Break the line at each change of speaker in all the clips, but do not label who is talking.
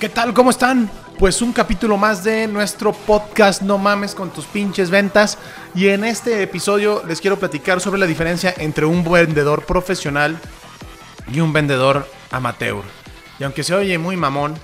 ¿Qué tal? ¿Cómo están? Pues un capítulo más de nuestro podcast No mames con tus pinches ventas. Y en este episodio les quiero platicar sobre la diferencia entre un vendedor profesional y un vendedor amateur. Y aunque se oye muy mamón,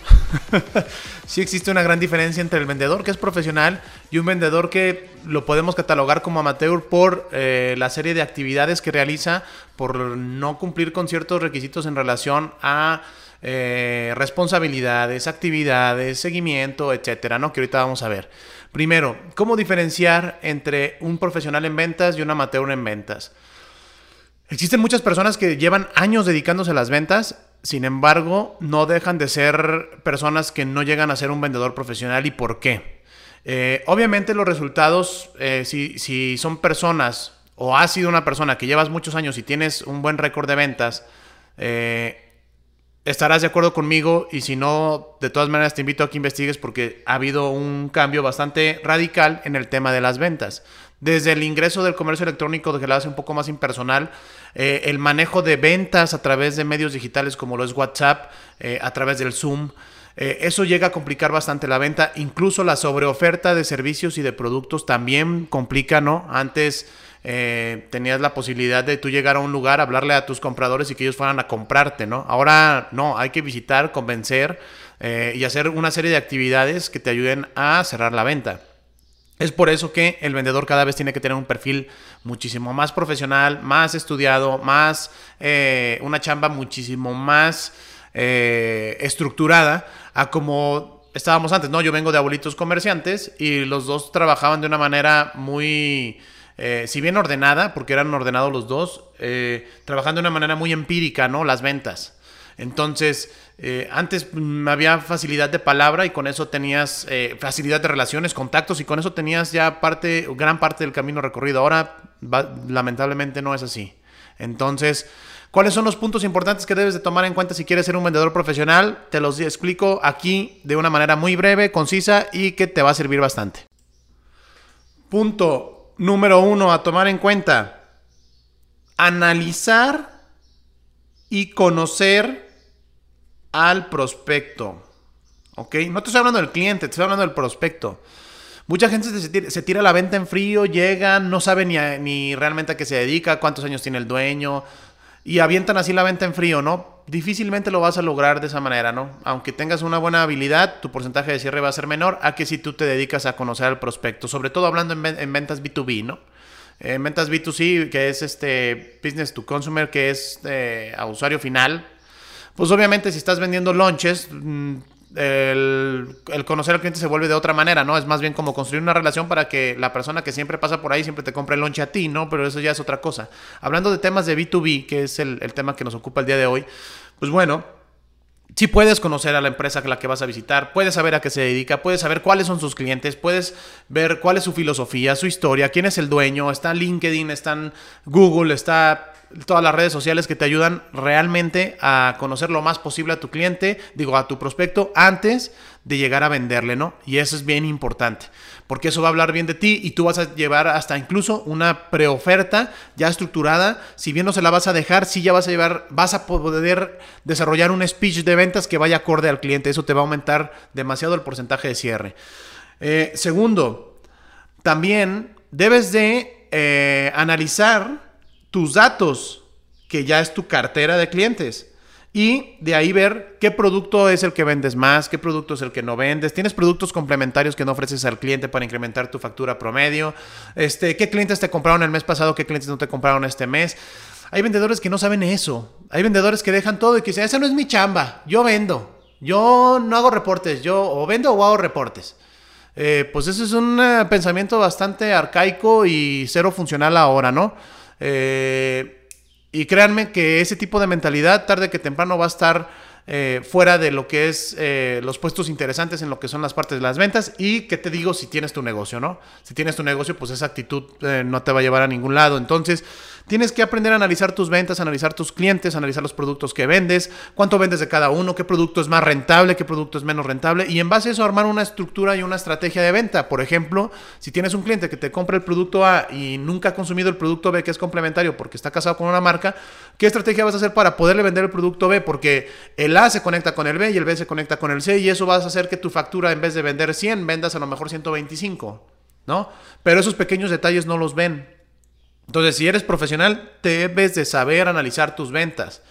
sí existe una gran diferencia entre el vendedor que es profesional y un vendedor que lo podemos catalogar como amateur por eh, la serie de actividades que realiza, por no cumplir con ciertos requisitos en relación a eh, responsabilidades, actividades, seguimiento, etcétera, ¿no? Que ahorita vamos a ver. Primero, ¿cómo diferenciar entre un profesional en ventas y un amateur en ventas? Existen muchas personas que llevan años dedicándose a las ventas, sin embargo, no dejan de ser personas que no llegan a ser un vendedor profesional. ¿Y por qué? Eh, obviamente los resultados, eh, si, si son personas o has sido una persona que llevas muchos años y tienes un buen récord de ventas, estarás de acuerdo conmigo y si no, de todas maneras te invito a que investigues porque ha habido un cambio bastante radical en el tema de las ventas. Desde el ingreso del comercio electrónico que lo hace un poco más impersonal, eh, el manejo de ventas a través de medios digitales como lo es WhatsApp, eh, a través del Zoom, eh, eso llega a complicar bastante la venta. Incluso la sobreoferta de servicios y de productos también complica, ¿no? Antes eh, tenías la posibilidad de tú llegar a un lugar, hablarle a tus compradores y que ellos fueran a comprarte, ¿no? Ahora no, hay que visitar, convencer eh, y hacer una serie de actividades que te ayuden a cerrar la venta. Es por eso que el vendedor cada vez tiene que tener un perfil muchísimo más profesional, más estudiado, más eh, una chamba muchísimo más estructurada a como estábamos antes, ¿no? Yo vengo de abuelitos comerciantes y los dos trabajaban de una manera muy eh, si bien ordenada, porque eran ordenados los dos, eh, trabajando de una manera muy empírica, ¿no? Las ventas. Entonces, eh, antes mm, había facilidad de palabra y con eso tenías facilidad de relaciones, contactos y con eso tenías ya parte, gran parte del camino recorrido. Ahora, lamentablemente, no es así. Entonces, ¿cuáles son los puntos importantes que debes de tomar en cuenta si quieres ser un vendedor profesional? Te los explico aquí de una manera muy breve, concisa y que te va a servir bastante. Punto número uno a tomar en cuenta, analizar y conocer al prospecto. ¿Ok? No te estoy hablando del cliente, te estoy hablando del prospecto. Mucha gente se tira, la venta en frío, llega, no sabe ni, ni realmente a qué se dedica, cuántos años tiene el dueño, y avientan así la venta en frío, ¿no? Difícilmente lo vas a lograr de esa manera, ¿no? Aunque tengas una buena habilidad, tu porcentaje de cierre va a ser menor a que si tú te dedicas a conocer al prospecto, sobre todo hablando en, ventas B2B, ¿no? En ventas B2C, que es este business to consumer, que es eh, a usuario final, pues obviamente si estás vendiendo lunches, mm, el, conocer al cliente se vuelve de otra manera, ¿no? Es más bien como construir una relación para que la persona que siempre pasa por ahí siempre te compre el lonche a ti, ¿no? Pero eso ya es otra cosa. Hablando de temas de B2B, que es el, tema que nos ocupa el día de hoy, pues bueno, si puedes conocer a la empresa a la que vas a visitar, puedes saber a qué se dedica, puedes saber cuáles son sus clientes, puedes ver cuál es su filosofía, su historia, quién es el dueño, está LinkedIn, está Google, está todas las redes sociales que te ayudan realmente a conocer lo más posible a tu cliente, digo, a tu prospecto, antes de llegar a venderle, ¿no? Y eso es bien importante, porque eso va a hablar bien de ti y tú vas a llevar hasta incluso una preoferta ya estructurada. Si bien no se la vas a dejar, sí ya vas a llevar, vas a poder desarrollar un speech de ventas que vaya acorde al cliente. Eso te va a aumentar demasiado el porcentaje de cierre. Eh, segundo, también debes de eh, analizar tus datos, que ya es tu cartera de clientes. Y de ahí ver qué producto es el que vendes más, qué producto es el que no vendes. Tienes productos complementarios que no ofreces al cliente para incrementar tu factura promedio. Este, ¿Qué clientes te compraron el mes pasado? ¿Qué clientes no te compraron este mes? Hay vendedores que no saben eso. Hay vendedores que dejan todo y que dicen, esa no es mi chamba. Yo vendo. Yo no hago reportes. Yo o vendo o hago reportes. Eh, pues eso es un eh, pensamiento bastante arcaico y cero funcional ahora, ¿no? Eh, y créanme que ese tipo de mentalidad tarde que temprano va a estar eh, fuera de lo que es eh, los puestos interesantes en lo que son las partes de las ventas y que te digo si tienes tu negocio, ¿no? Si tienes tu negocio, pues esa actitud no te va a llevar a ningún lado. Entonces, Tienes que aprender a analizar tus ventas, analizar tus clientes, analizar los productos que vendes, cuánto vendes de cada uno, qué producto es más rentable, qué producto es menos rentable y en base a eso armar una estructura y una estrategia de venta. Por ejemplo, si tienes un cliente que te compra el producto A y nunca ha consumido el producto B que es complementario porque está casado con una marca, ¿qué estrategia vas a hacer para poderle vender el producto B? Porque el A se conecta con el B y el B se conecta con el C y eso vas a hacer que tu factura en vez de vender 100 vendas a lo mejor 125, ¿no? Pero esos pequeños detalles no los ven. Entonces, si eres profesional, debes de saber analizar tus ventas.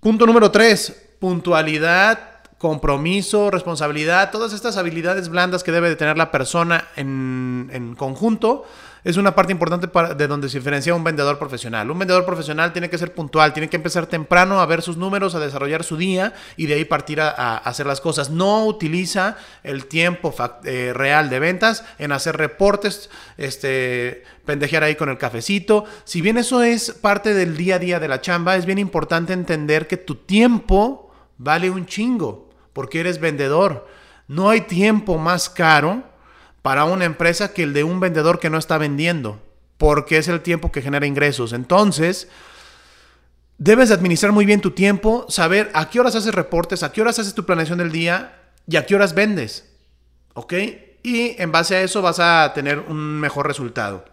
Punto número 3, puntualidad, compromiso, responsabilidad, todas estas habilidades blandas que debe de tener la persona en, en conjunto es una parte importante de donde se diferencia un vendedor profesional. Un vendedor profesional tiene que ser puntual, tiene que empezar temprano a ver sus números, a desarrollar su día y de ahí partir a, hacer las cosas. No utiliza el tiempo eh, real de ventas en hacer reportes, este, pendejear ahí con el cafecito. Si bien eso es parte del día a día de la chamba, es bien importante entender que tu tiempo vale un chingo porque eres vendedor. No hay tiempo más caro para una empresa que el de un vendedor que no está vendiendo, porque es el tiempo que genera ingresos. Entonces, debes administrar muy bien tu tiempo, saber a qué horas haces reportes, a qué horas haces tu planeación del día y a qué horas vendes. ¿Ok? Y en base a eso vas a tener un mejor resultado.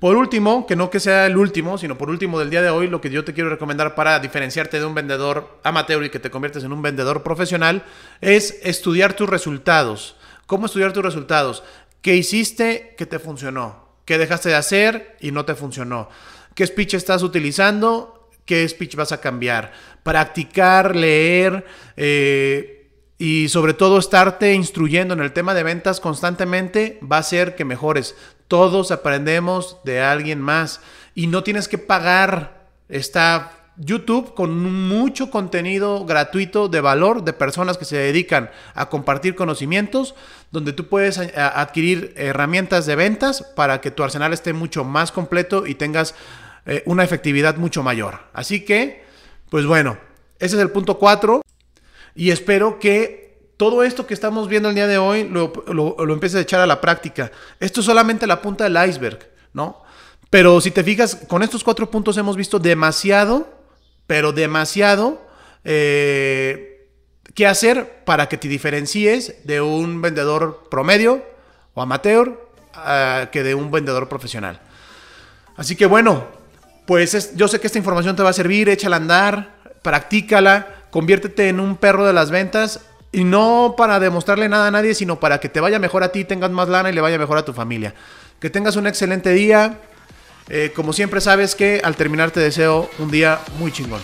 Por último, que no que sea el último, sino por último del día de hoy, lo que yo te quiero recomendar para diferenciarte de un vendedor amateur y que te conviertes en un vendedor profesional es estudiar tus resultados. ¿Cómo estudiar tus resultados? ¿Qué hiciste que te funcionó? ¿Qué dejaste de hacer y no te funcionó? ¿Qué speech estás utilizando? ¿Qué speech vas a cambiar? Practicar, leer eh, y sobre todo estarte instruyendo en el tema de ventas constantemente va a hacer que mejores. Todos aprendemos de alguien más y no tienes que pagar esta YouTube con mucho contenido gratuito de valor de personas que se dedican a compartir conocimientos, donde tú puedes eh, adquirir herramientas de ventas para que tu arsenal esté mucho más completo y tengas eh, una efectividad mucho mayor. Así que, pues bueno, ese es el punto 4 y espero que todo esto que estamos viendo el día de hoy lo, lo empieces a echar a la práctica. Esto es solamente la punta del iceberg, ¿no? Pero si te fijas, con estos cuatro puntos hemos visto demasiado pero demasiado eh, qué hacer para que te diferencies de un vendedor promedio o amateur que de un vendedor profesional. Así que bueno, pues yo sé que esta información te va a servir, échala a andar, practícala, conviértete en un perro de las ventas y no para demostrarle nada a nadie, sino para que te vaya mejor a ti, tengas más lana y le vaya mejor a tu familia. Que tengas un excelente día. Eh, como siempre sabes que al terminar te deseo un día muy chingón.